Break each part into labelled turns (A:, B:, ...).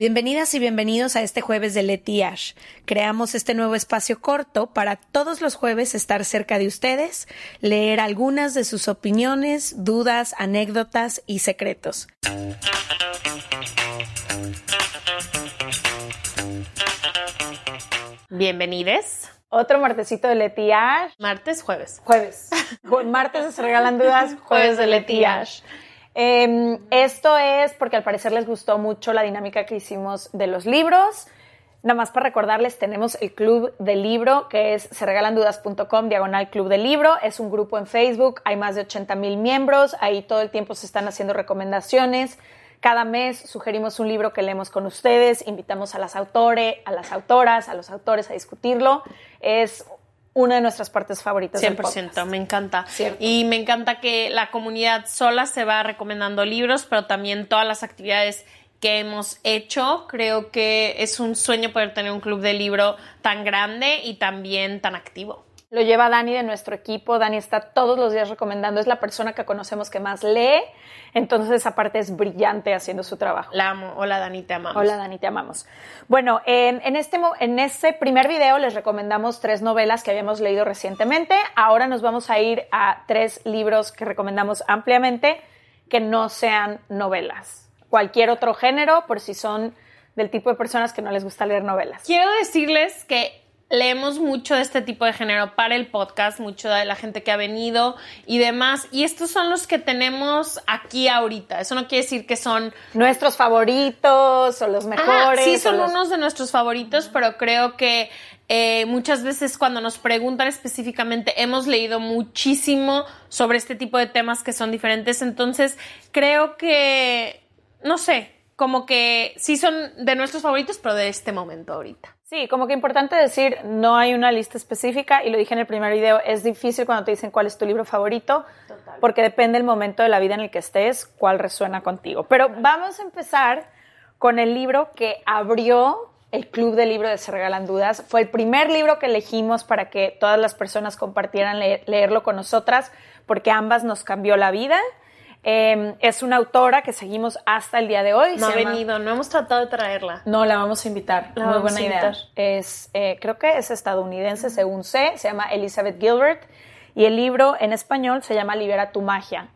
A: Bienvenidas y bienvenidos a este jueves de Leti Ash. Creamos este nuevo espacio corto para todos los jueves estar cerca de ustedes, leer algunas de sus opiniones, dudas, anécdotas y secretos.
B: Bienvenides.
C: Otro martesito de Leti Ash.
B: Martes, jueves.
C: Jueves. Martes se regalan dudas, jueves de Leti Ash. Em, esto es porque al parecer les gustó mucho la dinámica que hicimos de los libros. Nada más para recordarles, tenemos el club del libro que es serregalandudas.com, diagonal club del libro. Es un grupo en Facebook, hay más de 80 mil miembros, ahí todo el tiempo se están haciendo recomendaciones. Cada mes sugerimos un libro que leemos con ustedes, invitamos a las autores, a las autoras, a los autores a discutirlo. Es una de nuestras partes favoritas
B: 100%, me encanta. Y me encanta que la comunidad sola se va recomendando libros, pero también todas las actividades que hemos hecho. Creo que es un sueño poder tener un club de libro tan grande y también tan activo.
C: Lo lleva Dani de nuestro equipo. Dani está todos los días recomendando. Es la persona que conocemos que más lee. Entonces, esa parte es brillante haciendo su trabajo.
B: La amo. Hola, Dani, te amamos.
C: Hola, Dani, te amamos. Bueno, en, en, este, en este primer video les recomendamos tres novelas que habíamos leído recientemente. Ahora nos vamos a ir a tres libros que recomendamos ampliamente que no sean novelas. Cualquier otro género, por si son del tipo de personas que no les gusta leer novelas.
B: Quiero decirles que leemos mucho de este tipo de género para el podcast, mucho de la gente que ha venido y demás. Y estos son los que tenemos aquí ahorita. Eso no quiere decir que son
C: nuestros favoritos o los mejores.
B: sí, son unos de nuestros favoritos, pero creo que eh, muchas veces cuando nos preguntan específicamente, hemos leído muchísimo sobre este tipo de temas que son diferentes. Entonces, creo que, no sé, como que sí son de nuestros favoritos, pero de este momento ahorita.
C: Sí, como que importante decir, no hay una lista específica y lo dije en el primer video, es difícil cuando te dicen cuál es tu libro favorito, porque depende del momento de la vida en el que estés, cuál resuena contigo. Pero vamos a empezar con el libro que abrió el Club de Libro de Se Regalan Dudas. Fue el primer libro que elegimos para que todas las personas compartieran leerlo con nosotras, porque ambas nos cambió la vida. Em, es una autora que seguimos hasta el día de hoy.
B: No ha venido, no hemos tratado de traerla.
C: No, la vamos a invitar. Muy buena idea. Es, eh, creo que es estadounidense, según sé. Se llama Elizabeth Gilbert. Y el libro en español se llama Libera tu magia.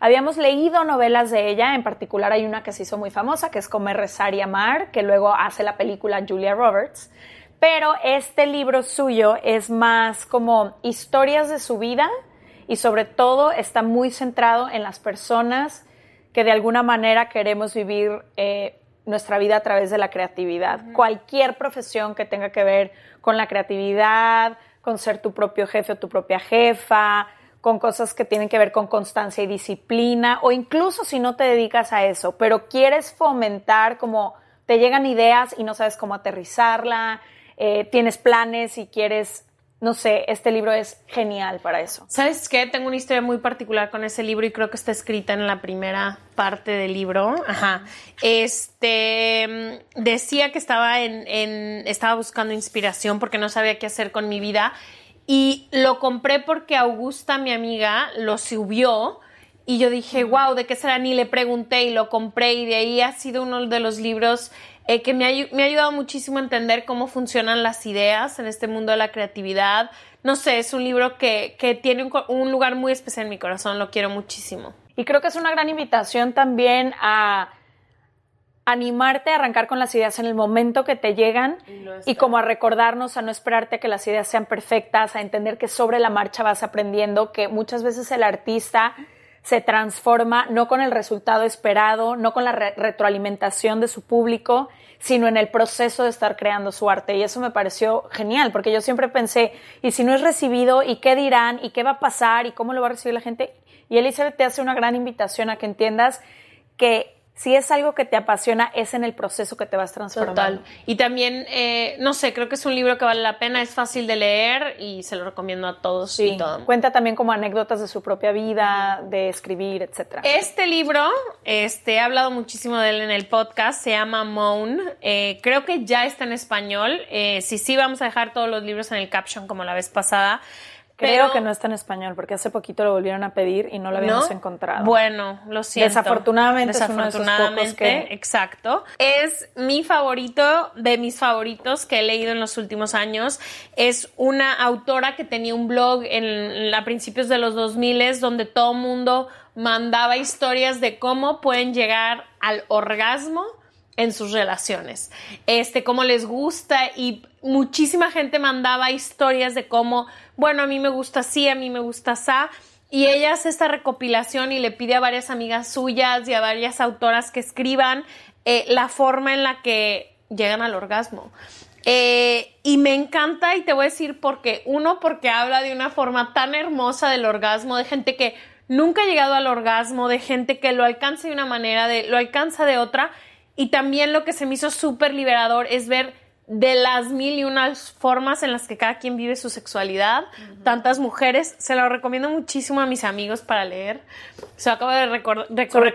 C: Habíamos leído novelas de ella, en particular hay una que se hizo muy famosa, que es Comer, Rezar y Amar, que luego hace la película Julia Roberts. Pero este libro suyo es más como historias de su vida, y sobre todo está muy centrado en las personas que de alguna manera queremos vivir eh, nuestra vida a través de la creatividad. Cualquier profesión que tenga que ver con la creatividad, con ser tu propio jefe o tu propia jefa, con cosas que tienen que ver con constancia y disciplina, o incluso si no te dedicas a eso, pero quieres fomentar como te llegan ideas y no sabes cómo aterrizarla, eh, tienes planes y quieres no sé, este libro es genial para eso.
B: ¿Sabes qué? Tengo una historia muy particular con ese libro y creo que está escrita en la primera parte del libro. Ajá. Este decía que estaba en, estaba buscando inspiración porque no sabía qué hacer con mi vida. Y lo compré porque Augusta, mi amiga, lo subió. Y yo dije, wow, ¿de qué será? Ni le pregunté y lo compré. Y de ahí ha sido uno de los libros eh, que me ha, me ha ayudado muchísimo a entender cómo funcionan las ideas en este mundo de la creatividad. No sé, es un libro que, que tiene un, un, lugar muy especial en mi corazón, lo quiero muchísimo.
C: Y creo que es una gran invitación también a animarte a arrancar con las ideas en el momento que te llegan y, y como a recordarnos a no esperarte a que las ideas sean perfectas, a entender que sobre la marcha vas aprendiendo, que muchas veces el artista se transforma no con el resultado esperado, no con la retroalimentación de su público, sino en el proceso de estar creando su arte. Y eso me pareció genial, porque yo siempre pensé, ¿y si no es recibido? ¿Y qué dirán? ¿Y qué va a pasar? ¿Y cómo lo va a recibir la gente? Y Elizabeth te hace una gran invitación a que entiendas que si es algo que te apasiona, es en el proceso que te vas transformando. Total.
B: Y también, eh, no sé, creo que es un libro que vale la pena, es fácil de leer y se lo recomiendo a todos
C: sí.
B: y todo.
C: Cuenta también como anécdotas de su propia vida, de escribir, etc.
B: Este libro, este, he hablado muchísimo de él en el podcast, se llama Moan. Eh, creo que ya está en español. Eh, sí, sí, vamos a dejar todos los libros en el caption como la vez pasada
C: Creo que no está en español porque hace poquito lo volvieron a pedir y no lo habíamos encontrado.
B: Bueno, lo siento.
C: Desafortunadamente,
B: Desafortunadamente,
C: es
B: exacto. Es mi favorito de mis favoritos que he leído en los últimos años. Es una autora que tenía un blog en, a principios de los 2000 donde todo el mundo mandaba historias de cómo pueden llegar al orgasmo en sus relaciones, este, cómo les gusta y muchísima gente mandaba historias de cómo, bueno, a mí me gusta así, a mí me gusta así, y ella hace esta recopilación y le pide a varias amigas suyas y a varias autoras que escriban eh, la forma en la que llegan al orgasmo. Eh, y me encanta y te voy a decir porque, uno, porque habla de una forma tan hermosa del orgasmo, de gente que nunca ha llegado al orgasmo, de gente que lo alcanza de una manera, de, lo alcanza de otra, y también lo que se me hizo súper liberador es ver de las mil y unas formas en las que cada quien vive su sexualidad, tantas mujeres, se lo recomiendo muchísimo a mis amigos para leer. Se lo acabo de recordar.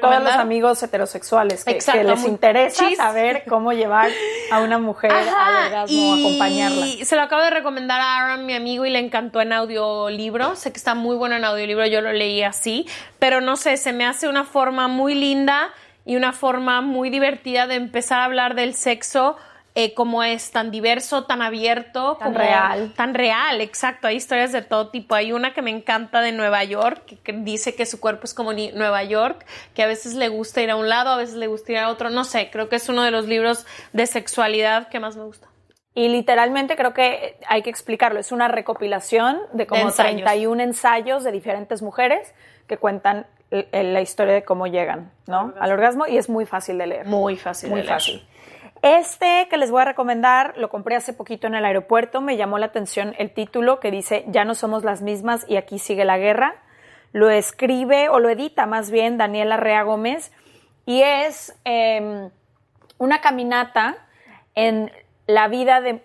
C: Todo a los amigos heterosexuales que, les interesa saber cómo llevar a una mujer al orgasmo, y acompañarla.
B: Se lo acabo de recomendar a Aaron, mi amigo, y le encantó en audiolibro. Sé que está muy bueno en audiolibro, yo lo leí así, pero no sé, se me hace una forma muy linda y una forma muy divertida de empezar a hablar del sexo eh, como es tan diverso, tan abierto,
C: tan real.
B: Tan real, exacto. Hay historias de todo tipo. Hay una que me encanta de Nueva York, que, dice que su cuerpo es como Nueva York, que a veces le gusta ir a un lado, a veces le gusta ir a otro. No sé, creo que es uno de los libros de sexualidad que más me gusta.
C: Y literalmente creo que hay que explicarlo. Es una recopilación de como de 31 ensayos de diferentes mujeres que cuentan la historia de cómo llegan, ¿no? Al orgasmo y es muy fácil de leer.
B: Muy fácil
C: muy
B: de leer.
C: fácil. Este que les voy a recomendar lo compré hace poquito en el aeropuerto, me llamó la atención el título que dice Ya no somos las mismas y aquí sigue la guerra. Lo escribe o lo edita más bien Daniela Rea Gómez y es em, una caminata en la vida de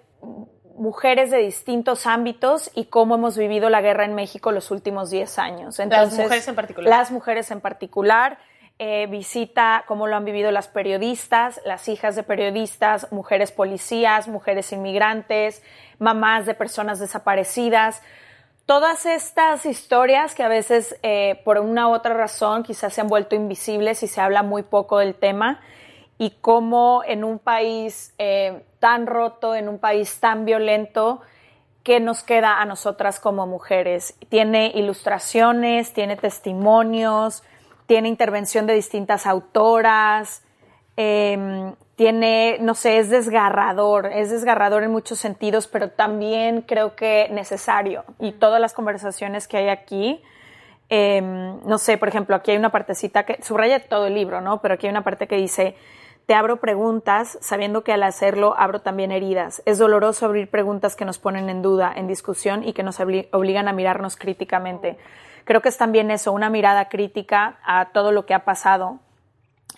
C: mujeres de distintos ámbitos y cómo hemos vivido la guerra en México los últimos 10 años.
B: Entonces, las mujeres en particular.
C: Las mujeres en particular. Eh, visita cómo lo han vivido las periodistas, las hijas de periodistas, mujeres policías, mujeres inmigrantes, mamás de personas desaparecidas. Todas estas historias que a veces eh, por una u otra razón quizás se han vuelto invisibles y se habla muy poco del tema y cómo en un país eh, tan roto, en un país tan violento, ¿qué nos queda a nosotras como mujeres? Tiene ilustraciones, tiene testimonios, tiene intervención de distintas autoras, em, tiene, no sé, es desgarrador, es desgarrador en muchos sentidos, pero también creo que necesario. Y todas las conversaciones que hay aquí, em, no sé, por ejemplo, aquí hay una partecita que subraya todo el libro, ¿no? Pero aquí hay una parte que dice, te abro preguntas, sabiendo que al hacerlo abro también heridas. Es doloroso abrir preguntas que nos ponen en duda, en discusión y que nos obligan a mirarnos críticamente. Creo que es también eso, una mirada crítica a todo lo que ha pasado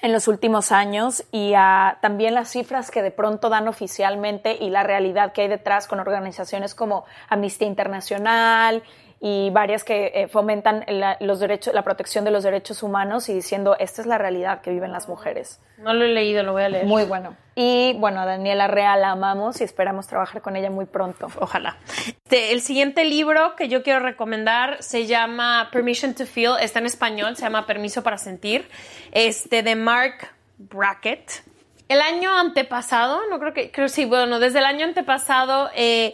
C: en los últimos años y a también las cifras que de pronto dan oficialmente y la realidad que hay detrás con organizaciones como Amnistía Internacional y varias que eh, fomentan la, los derechos, la protección de los derechos humanos y diciendo esta es la realidad que viven las mujeres.
B: No lo he leído, lo voy a leer.
C: Muy bueno. Y bueno, a Daniela Real la amamos y esperamos trabajar con ella muy pronto.
B: Ojalá. Este, el siguiente libro que yo quiero recomendar se llama Permission to Feel, está en español, se llama Permiso para Sentir, este de Mark Brackett. El año antepasado, no creo que, creo sí, bueno, desde el año antepasado eh,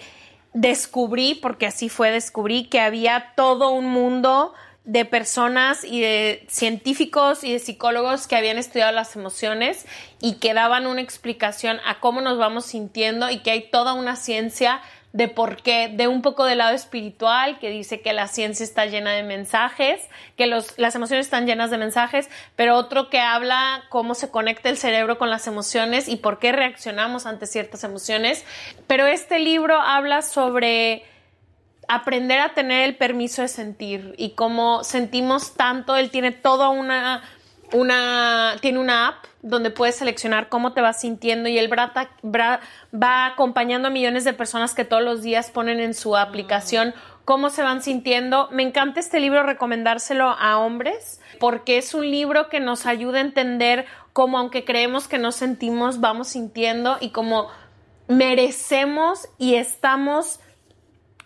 B: descubrí, porque así fue, descubrí que había todo un mundo de personas y de científicos y de psicólogos que habían estudiado las emociones y que daban una explicación a cómo nos vamos sintiendo y que hay toda una ciencia de por qué, de un poco del lado espiritual, que dice que la ciencia está llena de mensajes, que los, las emociones están llenas de mensajes, pero otro que habla cómo se conecta el cerebro con las emociones y por qué reaccionamos ante ciertas emociones. Pero este libro habla sobre aprender a tener el permiso de sentir y cómo sentimos tanto, él tiene toda una una, tiene una app donde puedes seleccionar cómo te vas sintiendo y el va acompañando a millones de personas que todos los días ponen en su aplicación cómo se van sintiendo. Me encanta este libro recomendárselo a hombres porque es un libro que nos ayuda a entender cómo aunque creemos que no sentimos, vamos sintiendo y cómo merecemos y estamos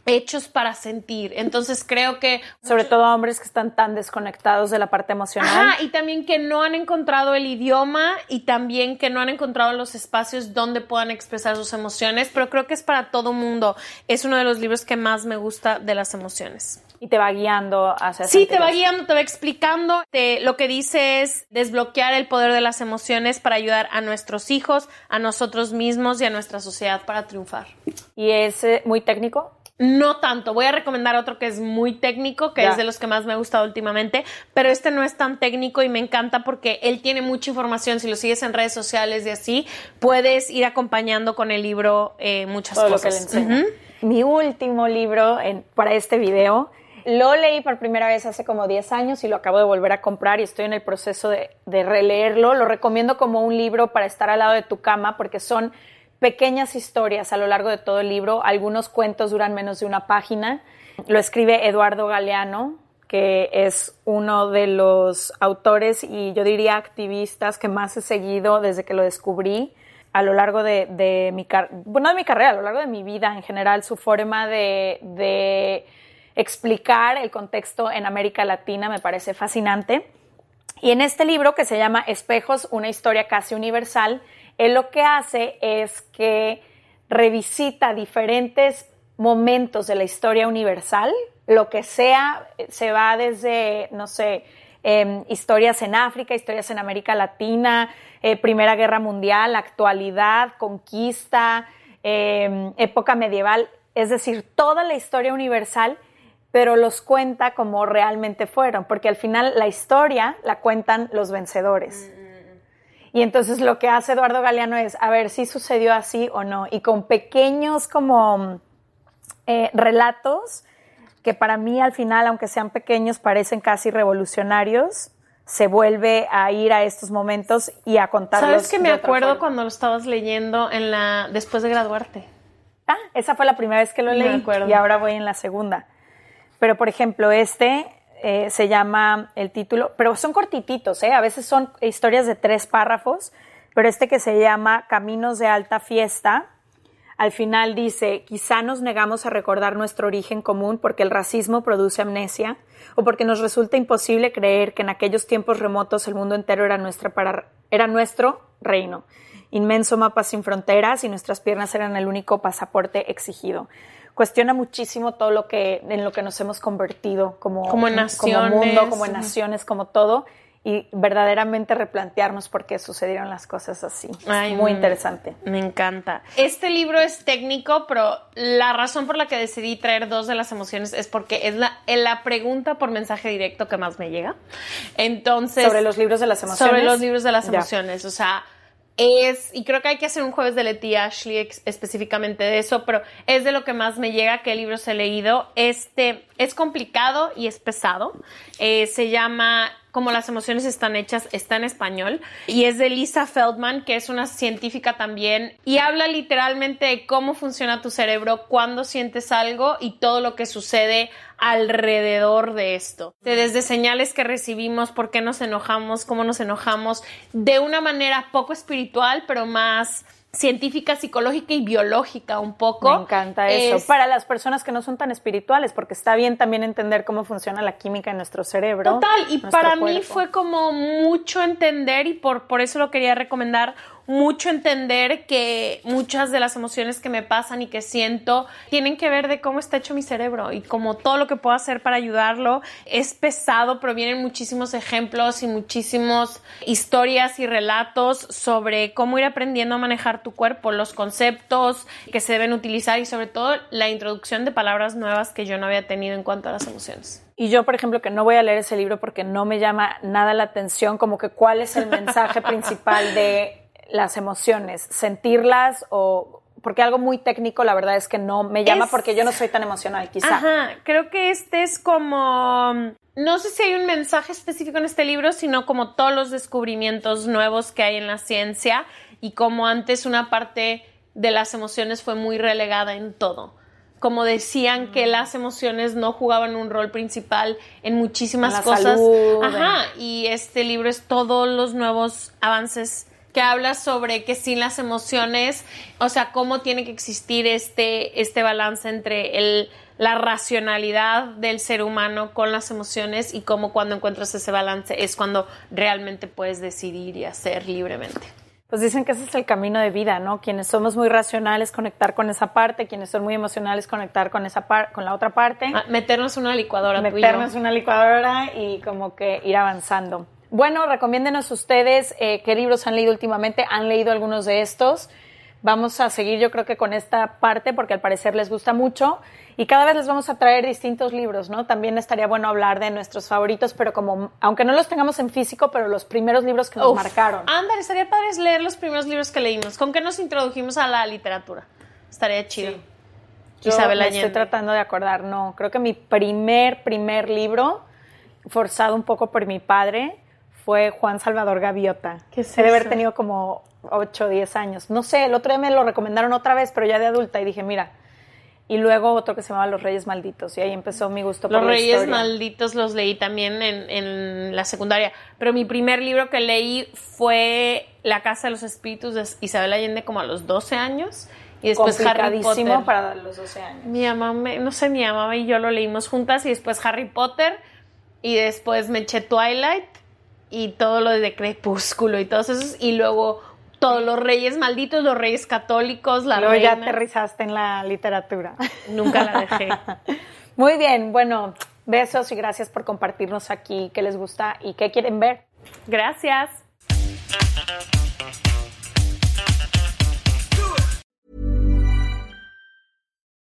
B: hechos para sentir. Entonces creo que...
C: Sobre todo hombres que están tan desconectados de la parte emocional.
B: Ajá, y también que no han encontrado el idioma y también que no han encontrado los espacios donde puedan expresar sus emociones, pero creo que es para todo mundo. Es uno de los libros que más me gusta de las emociones.
C: Y te va guiando hacia...
B: Sí, te va guiando, te va explicando. lo que dice es desbloquear el poder de las emociones para ayudar a nuestros hijos, a nosotros mismos y a nuestra sociedad para triunfar.
C: ¿Y es eh, muy técnico?
B: No tanto. Voy a recomendar otro que es muy técnico, que es de los que más me ha gustado últimamente, pero este no es tan técnico y me encanta porque él tiene mucha información. Si lo sigues en redes sociales y así, puedes ir acompañando con el libro eh, muchas cosas.
C: Mi último libro para este video lo leí por primera vez hace como 10 años y lo acabo de volver a comprar y estoy en el proceso de, de releerlo. Lo recomiendo como un libro para estar al lado de tu cama porque son pequeñas historias a lo largo de todo el libro. Algunos cuentos duran menos de una página. Lo escribe Eduardo Galeano, que es uno de los autores y yo diría activistas que más he seguido desde que lo descubrí a lo largo de, mi, bueno, de mi carrera, a lo largo de mi vida en general, su forma de explicar el contexto en América Latina me parece fascinante. Y en este libro que se llama Espejos, una historia casi universal, él lo que hace es que revisita diferentes momentos de la historia universal, lo que sea, se va desde, no sé, em, historias en África, historias en América Latina, eh, Primera Guerra Mundial, actualidad, conquista, em, época medieval, es decir, toda la historia universal, pero los cuenta como realmente fueron, porque al final la historia la cuentan los vencedores. Y entonces lo que hace Eduardo Galeano es, a ver si sucedió así o no, y con pequeños como eh, relatos que para mí al final, aunque sean pequeños, parecen casi revolucionarios, se vuelve a ir a estos momentos y a contarlos.
B: ¿Sabes que me acuerdo cuando lo estabas leyendo en la después de graduarte?
C: Ah, esa fue la primera vez que lo leí y ahora voy en la segunda. Pero por ejemplo, este eh, se llama el título, pero son cortititos, ¿eh? a veces son historias de tres párrafos, pero este que se llama Caminos de Alta Fiesta, al final dice, quizá nos negamos a recordar nuestro origen común porque el racismo produce amnesia o porque nos resulta imposible creer que en aquellos tiempos remotos el mundo entero era, nuestra era nuestro reino, inmenso mapa sin fronteras y nuestras piernas eran el único pasaporte exigido cuestiona muchísimo todo lo que en lo que nos hemos convertido como,
B: como, naciones.
C: como mundo, como naciones, como todo y verdaderamente replantearnos por qué sucedieron las cosas así. muy interesante.
B: Me encanta. Este libro es técnico, pero la razón por la que decidí traer dos de las emociones es porque es la, la pregunta por mensaje directo que más me llega. Entonces...
C: Sobre los libros de las emociones.
B: Sobre los libros de las emociones. O sea, es, y creo que hay que hacer un jueves de Letty Ashley específicamente de eso, pero es de lo que más me llega, qué libros he leído. Este es complicado y es pesado. Eh, se llama como las emociones están hechas, está en español y es de Lisa Feldman, que es una científica también y habla literalmente de cómo funciona tu cerebro cuando sientes algo y todo lo que sucede alrededor de esto. Desde señales que recibimos, por qué nos enojamos, cómo nos enojamos, de una manera poco espiritual, pero más científica, psicológica y biológica un poco.
C: Me encanta eso. Para las personas que no son tan espirituales, porque está bien también entender cómo funciona la química en nuestro cerebro.
B: Total, y para mí fue como mucho entender y por, por eso lo quería recomendar mucho entender que muchas de las emociones que me pasan y que siento tienen que ver de cómo está hecho mi cerebro y como todo lo que puedo hacer para ayudarlo es pesado, pero vienen muchísimos ejemplos y muchísimos historias y relatos sobre cómo ir aprendiendo a manejar tu cuerpo, los conceptos que se deben utilizar y sobre todo la introducción de palabras nuevas que yo no había tenido en cuanto a las emociones.
C: Y yo, por ejemplo, que no voy a leer ese libro porque no me llama nada la atención, como que cuál es el mensaje principal de las emociones, sentirlas o porque algo muy técnico la verdad es que no me llama porque yo no soy tan emocional quizá.
B: Ajá, creo que este es como no sé si hay un mensaje específico en este libro, sino como todos los descubrimientos nuevos que hay en la ciencia y como antes una parte de las emociones fue muy relegada en todo. Como decían que mm. las emociones no jugaban un rol principal en muchísimas cosas. Ajá, y este libro es todos los nuevos avances que habla sobre que sin las emociones, o sea, cómo tiene que existir este, este balance entre el, la racionalidad del ser humano con las emociones y cómo cuando encuentras ese balance es cuando realmente puedes decidir y hacer libremente.
C: Pues dicen que ese es el camino de vida, ¿no? Quienes somos muy racionales, conectar con esa parte, quienes son muy emocionales, conectar con esa con la otra parte.
B: Ah, meternos una licuadora.
C: Meternos una licuadora y como que ir avanzando. Bueno, recomiéndenos ustedes eh, qué libros han leído últimamente. ¿Han leído algunos de estos? Vamos a seguir yo creo que con esta parte porque al parecer les gusta mucho y cada vez les vamos a traer distintos libros, ¿no? También estaría bueno hablar de nuestros favoritos, pero como, aunque no los tengamos en físico, pero los primeros libros que nos marcaron.
B: Ándale, estaría padre leer los primeros libros que leímos. ¿Con qué nos introdujimos a la literatura? Estaría chido.
C: Yo Isabel me estoy tratando de acordar, no, creo que mi primer, primer libro, forzado un poco por mi padre, fue Juan Salvador Gaviota.
B: ¿Qué es
C: Debe haber tenido como 8 o 10 años. No sé, el otro día me lo recomendaron otra vez, pero ya de adulta, y dije, mira, y luego otro que se llamaba Los Reyes Malditos, y ahí empezó mi gusto
B: por
C: Los
B: Reyes Malditos los leí también en, en, la secundaria, pero mi primer libro que leí fue La Casa de los Espíritus de Isabel Allende como a los 12 años. Y después Harry Potter.
C: para los 12 años.
B: Mi mamá, no sé, mi mamá y yo lo leímos juntas y después Harry Potter y después me eché Twilight y todo lo de Crepúsculo y todos esos y luego todos los reyes malditos, los reyes católicos, la
C: Luego ya aterrizaste en la literatura.
B: Nunca la dejé.
C: Muy bien, bueno, besos y gracias por compartirnos aquí qué les gusta y qué quieren ver.
B: Gracias.